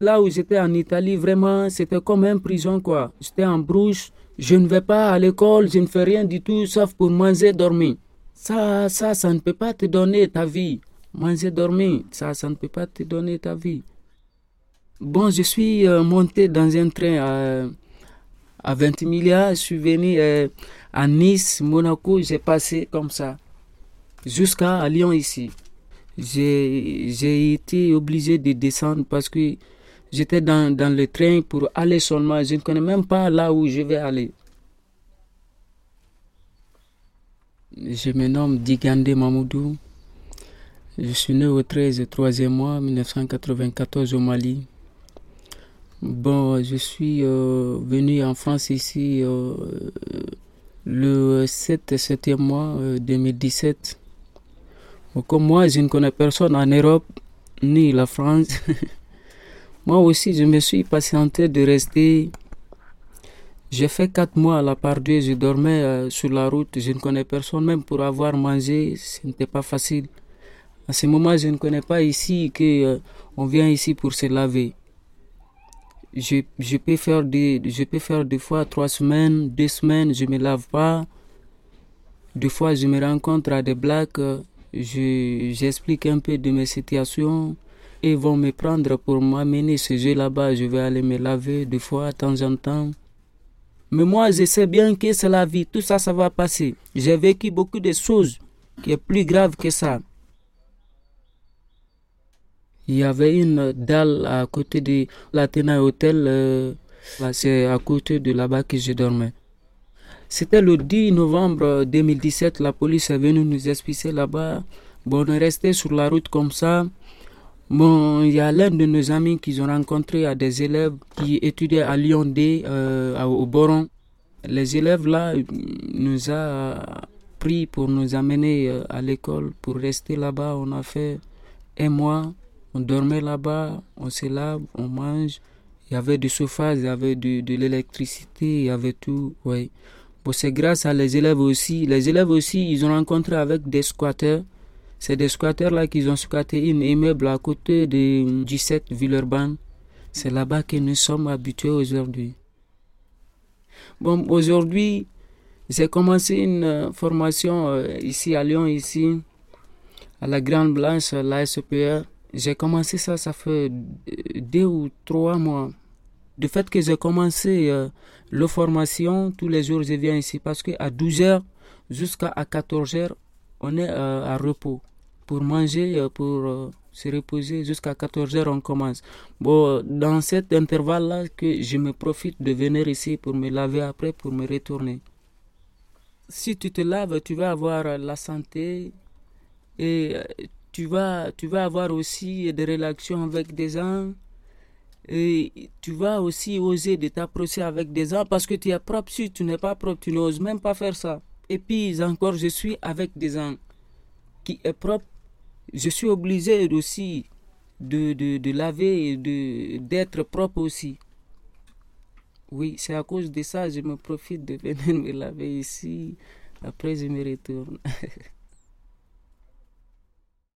Là où j'étais en Italie, vraiment, c'était comme une prison, quoi. J'étais en brouche, je ne vais pas à l'école, je ne fais rien du tout, sauf pour manger, dormir. Ça, ça, ça ne peut pas te donner ta vie. Manger, dormir, ça, ça ne peut pas te donner ta vie. Bon, je suis euh, monté dans un train à, à 20 milliards, je suis venu euh, à Nice, Monaco, j'ai passé comme ça, jusqu'à Lyon ici. J'ai été obligé de descendre parce que j'étais dans, le train pour aller seulement. Je ne connais même pas là où je vais aller. Je me nomme Digande Mamoudou. Je suis né au 13 3e mois 1994 au Mali. Bon, je suis euh, venu en France ici euh, le 7 7e mois 2017. Euh, comme moi, je ne connais personne en Europe ni la France. moi aussi, je me suis patienté de rester. J'ai fait quatre mois à la part Dieu, je dormais sur la route, je ne connais personne, même pour avoir mangé, ce n'était pas facile. À ce moment, je ne connais pas ici que on vient ici pour se laver je, je, peux faire des, je peux faire des fois trois semaines, deux semaines, je me lave pas. Des fois, je me rencontre à des blagues, je, j'explique un peu de mes situations. Ils vont me prendre pour m'amener ce jeu là-bas. Je vais aller me laver des fois, de temps en temps. Mais moi, je sais bien que c'est la vie. Tout ça, ça va passer. J'ai vécu beaucoup de choses qui est plus grave que ça. Il y avait une dalle à côté de l'Athéna Hotel. Euh, c'est à côté de là-bas que je dormais. C'était le 10 novembre 2017. La police est venue nous expliquer là-bas. Bon, on est resté sur la route comme ça. Bon, il y a l'un de nos amis qu'ils ont rencontré à des élèves qui étudiaient à Lyon D, euh, au Boron. Les élèves là nous a pris pour nous amener euh, à l'école, pour rester là-bas. On a fait un mois. On dormait là-bas, on se lave, on mange. Il y avait du chauffage, il y avait de, de l'électricité, il y avait tout. Ouais. Bon, c'est grâce à les élèves aussi. Les élèves aussi, ils ont rencontré avec des squatteurs. C'est des squatteurs là qui ont squatté une immeuble à côté de 17 Villeurbanne. C'est là-bas que nous sommes habitués aujourd'hui. Bon, aujourd'hui, j'ai commencé une formation euh, ici à Lyon, ici, à la Grande Blanche, la SPR. J'ai commencé ça, ça fait deux ou trois mois. Du fait que j'ai commencé euh, la formation, tous les jours je viens ici parce qu'à 12 heures jusqu'à 14 heures, on est euh, à repos. Pour manger, euh, pour se reposer, jusqu'à 14 heures on commence. Bon, dans cet intervalle-là, que je me profite de venir ici pour me laver après, pour me retourner. Si tu te laves, tu vas avoir la santé et tu vas, tu vas avoir aussi des relations avec des gens. Et tu vas aussi oser de t'approcher avec des gens parce que tu es propre. Si tu n'es pas propre, tu n'oses même pas faire ça. Et puis encore, je suis avec des gens qui est propre. Je suis obligé aussi de, de, de laver et d'être propre aussi. Oui, c'est à cause de ça je me profite de venir me laver ici. Après, je me retourne.